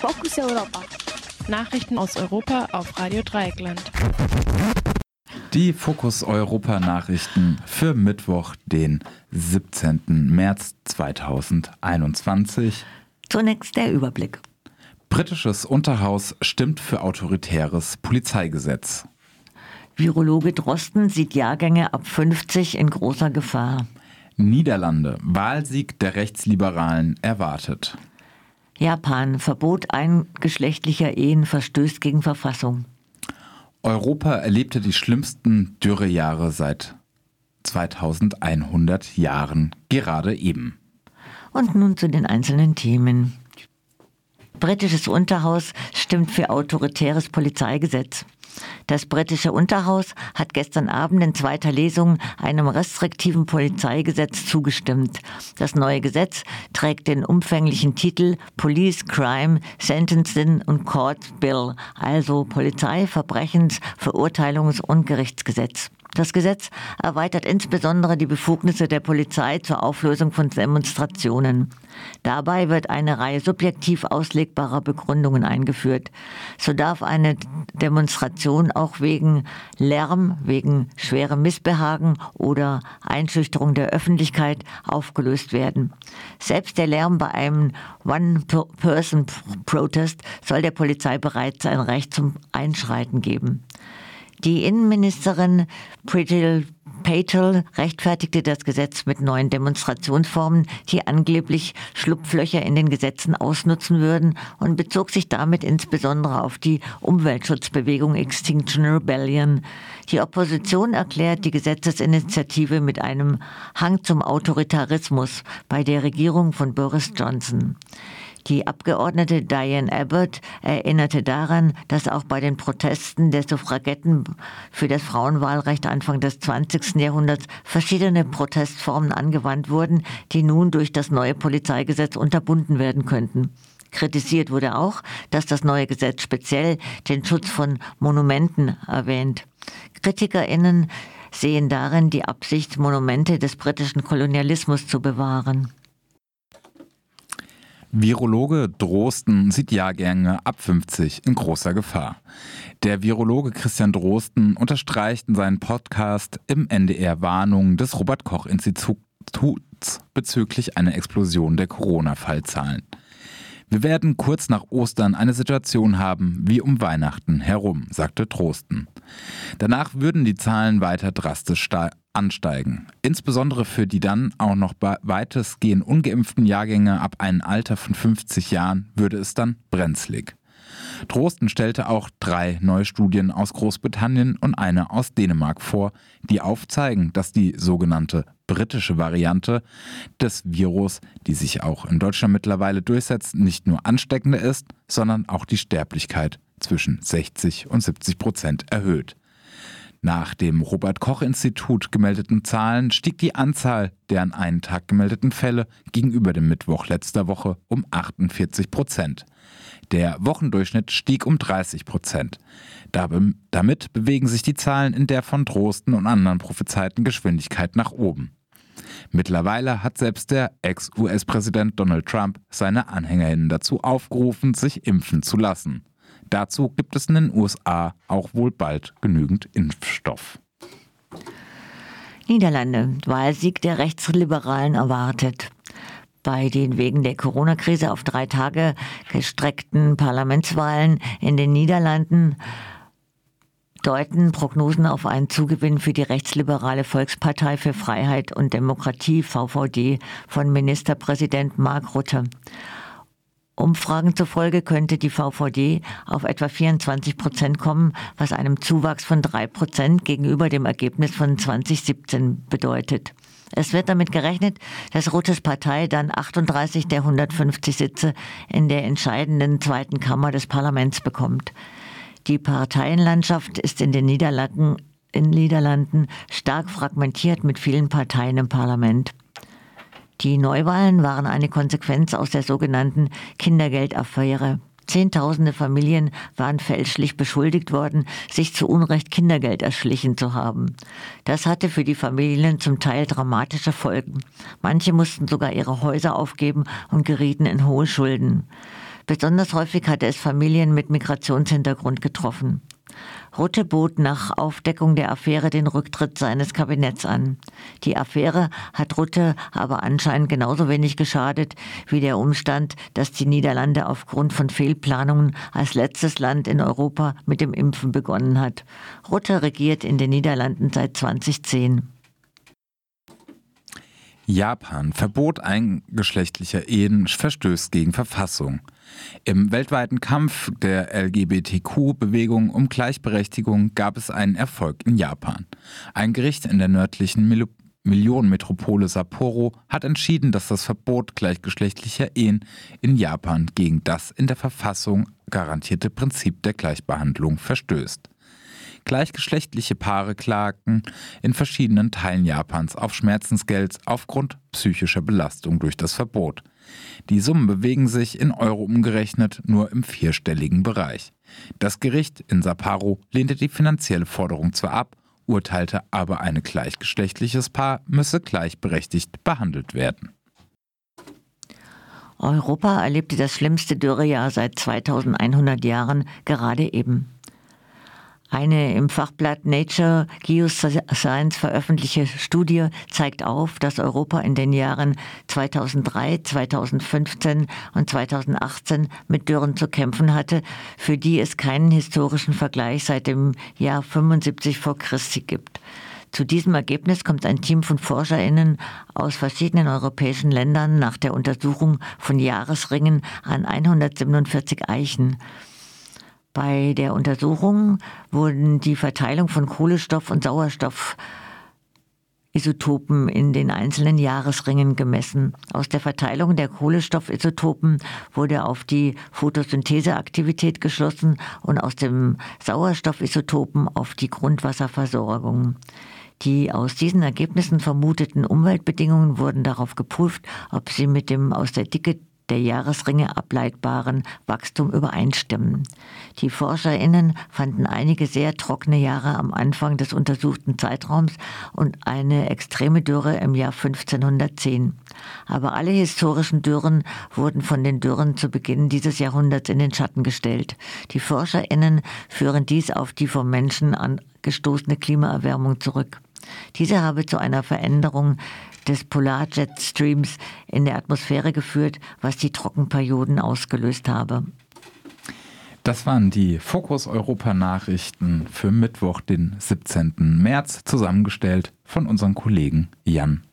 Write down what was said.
Fokus Europa. Nachrichten aus Europa auf Radio Dreieckland. Die Fokus Europa Nachrichten für Mittwoch, den 17. März 2021. Zunächst der Überblick. Britisches Unterhaus stimmt für autoritäres Polizeigesetz. Virologe Drosten sieht Jahrgänge ab 50 in großer Gefahr. Niederlande, Wahlsieg der Rechtsliberalen erwartet. Japan, Verbot eingeschlechtlicher Ehen verstößt gegen Verfassung. Europa erlebte die schlimmsten Dürrejahre seit 2100 Jahren, gerade eben. Und nun zu den einzelnen Themen. Britisches Unterhaus stimmt für autoritäres Polizeigesetz. Das britische Unterhaus hat gestern Abend in zweiter Lesung einem restriktiven Polizeigesetz zugestimmt. Das neue Gesetz trägt den umfänglichen Titel Police Crime Sentencing und Court Bill, also Polizei, Verbrechens, Verurteilungs- und Gerichtsgesetz. Das Gesetz erweitert insbesondere die Befugnisse der Polizei zur Auflösung von Demonstrationen. Dabei wird eine Reihe subjektiv auslegbarer Begründungen eingeführt. So darf eine Demonstration auch wegen Lärm, wegen schwerem Missbehagen oder Einschüchterung der Öffentlichkeit aufgelöst werden. Selbst der Lärm bei einem One-Person-Protest soll der Polizei bereits ein Recht zum Einschreiten geben. Die Innenministerin Pritchell Patel rechtfertigte das Gesetz mit neuen Demonstrationsformen, die angeblich Schlupflöcher in den Gesetzen ausnutzen würden und bezog sich damit insbesondere auf die Umweltschutzbewegung Extinction Rebellion. Die Opposition erklärt die Gesetzesinitiative mit einem Hang zum Autoritarismus bei der Regierung von Boris Johnson. Die Abgeordnete Diane Abbott erinnerte daran, dass auch bei den Protesten der Suffragetten für das Frauenwahlrecht Anfang des 20. Jahrhunderts verschiedene Protestformen angewandt wurden, die nun durch das neue Polizeigesetz unterbunden werden könnten. Kritisiert wurde auch, dass das neue Gesetz speziell den Schutz von Monumenten erwähnt. Kritikerinnen sehen darin die Absicht, Monumente des britischen Kolonialismus zu bewahren. Virologe Drosten sieht Jahrgänge ab 50 in großer Gefahr. Der Virologe Christian Drosten unterstreicht in seinem Podcast im NDR Warnungen des Robert Koch Instituts bezüglich einer Explosion der Corona-Fallzahlen. Wir werden kurz nach Ostern eine Situation haben wie um Weihnachten herum, sagte Trosten. Danach würden die Zahlen weiter drastisch ansteigen. Insbesondere für die dann auch noch weitestgehend ungeimpften Jahrgänge ab einem Alter von 50 Jahren würde es dann brenzlig. Drosten stellte auch drei neue Studien aus Großbritannien und eine aus Dänemark vor, die aufzeigen, dass die sogenannte britische Variante des Virus, die sich auch in Deutschland mittlerweile durchsetzt, nicht nur ansteckender ist, sondern auch die Sterblichkeit zwischen 60 und 70 Prozent erhöht. Nach dem Robert Koch Institut gemeldeten Zahlen stieg die Anzahl der an einen Tag gemeldeten Fälle gegenüber dem Mittwoch letzter Woche um 48 Prozent. Der Wochendurchschnitt stieg um 30 Prozent. Damit bewegen sich die Zahlen in der von Drosten und anderen prophezeiten Geschwindigkeit nach oben. Mittlerweile hat selbst der Ex-US-Präsident Donald Trump seine Anhängerinnen dazu aufgerufen, sich impfen zu lassen. Dazu gibt es in den USA auch wohl bald genügend Impfstoff. Niederlande. Wahlsieg der Rechtsliberalen erwartet. Bei den wegen der Corona-Krise auf drei Tage gestreckten Parlamentswahlen in den Niederlanden deuten Prognosen auf einen Zugewinn für die rechtsliberale Volkspartei für Freiheit und Demokratie VVD von Ministerpräsident Mark Rutte. Umfragen zufolge könnte die VVD auf etwa 24 Prozent kommen, was einem Zuwachs von drei Prozent gegenüber dem Ergebnis von 2017 bedeutet. Es wird damit gerechnet, dass Ruttes Partei dann 38 der 150 Sitze in der entscheidenden zweiten Kammer des Parlaments bekommt. Die Parteienlandschaft ist in den Niederlanden, in Niederlanden stark fragmentiert mit vielen Parteien im Parlament. Die Neuwahlen waren eine Konsequenz aus der sogenannten Kindergeldaffäre. Zehntausende Familien waren fälschlich beschuldigt worden, sich zu Unrecht Kindergeld erschlichen zu haben. Das hatte für die Familien zum Teil dramatische Folgen. Manche mussten sogar ihre Häuser aufgeben und gerieten in hohe Schulden. Besonders häufig hatte es Familien mit Migrationshintergrund getroffen. Rutte bot nach Aufdeckung der Affäre den Rücktritt seines Kabinetts an. Die Affäre hat Rutte aber anscheinend genauso wenig geschadet wie der Umstand, dass die Niederlande aufgrund von Fehlplanungen als letztes Land in Europa mit dem Impfen begonnen hat. Rutte regiert in den Niederlanden seit 2010. Japan Verbot eingeschlechtlicher Ehen verstößt gegen Verfassung. Im weltweiten Kampf der LGBTQ-Bewegung um Gleichberechtigung gab es einen Erfolg in Japan. Ein Gericht in der nördlichen Mil Millionenmetropole Sapporo hat entschieden, dass das Verbot gleichgeschlechtlicher Ehen in Japan gegen das in der Verfassung garantierte Prinzip der Gleichbehandlung verstößt. Gleichgeschlechtliche Paare klagten in verschiedenen Teilen Japans auf Schmerzensgeld aufgrund psychischer Belastung durch das Verbot. Die Summen bewegen sich in Euro umgerechnet nur im vierstelligen Bereich. Das Gericht in Sapporo lehnte die finanzielle Forderung zwar ab, urteilte aber, ein gleichgeschlechtliches Paar müsse gleichberechtigt behandelt werden. Europa erlebte das schlimmste Dürrejahr seit 2100 Jahren gerade eben. Eine im Fachblatt Nature Geoscience veröffentlichte Studie zeigt auf, dass Europa in den Jahren 2003, 2015 und 2018 mit Dürren zu kämpfen hatte, für die es keinen historischen Vergleich seit dem Jahr 75 vor Christi gibt. Zu diesem Ergebnis kommt ein Team von Forscherinnen aus verschiedenen europäischen Ländern nach der Untersuchung von Jahresringen an 147 Eichen. Bei der Untersuchung wurden die Verteilung von Kohlenstoff und Sauerstoff Isotopen in den einzelnen Jahresringen gemessen. Aus der Verteilung der Kohlenstoffisotopen wurde auf die Photosyntheseaktivität geschlossen und aus dem Sauerstoffisotopen auf die Grundwasserversorgung. Die aus diesen Ergebnissen vermuteten Umweltbedingungen wurden darauf geprüft, ob sie mit dem aus der Dicke der Jahresringe ableitbaren Wachstum übereinstimmen. Die ForscherInnen fanden einige sehr trockene Jahre am Anfang des untersuchten Zeitraums und eine extreme Dürre im Jahr 1510. Aber alle historischen Dürren wurden von den Dürren zu Beginn dieses Jahrhunderts in den Schatten gestellt. Die ForscherInnen führen dies auf die vom Menschen angestoßene Klimaerwärmung zurück. Diese habe zu einer Veränderung des Polarjetstreams in der Atmosphäre geführt, was die Trockenperioden ausgelöst habe. Das waren die Fokus Europa Nachrichten für Mittwoch, den 17. März, zusammengestellt von unserem Kollegen Jan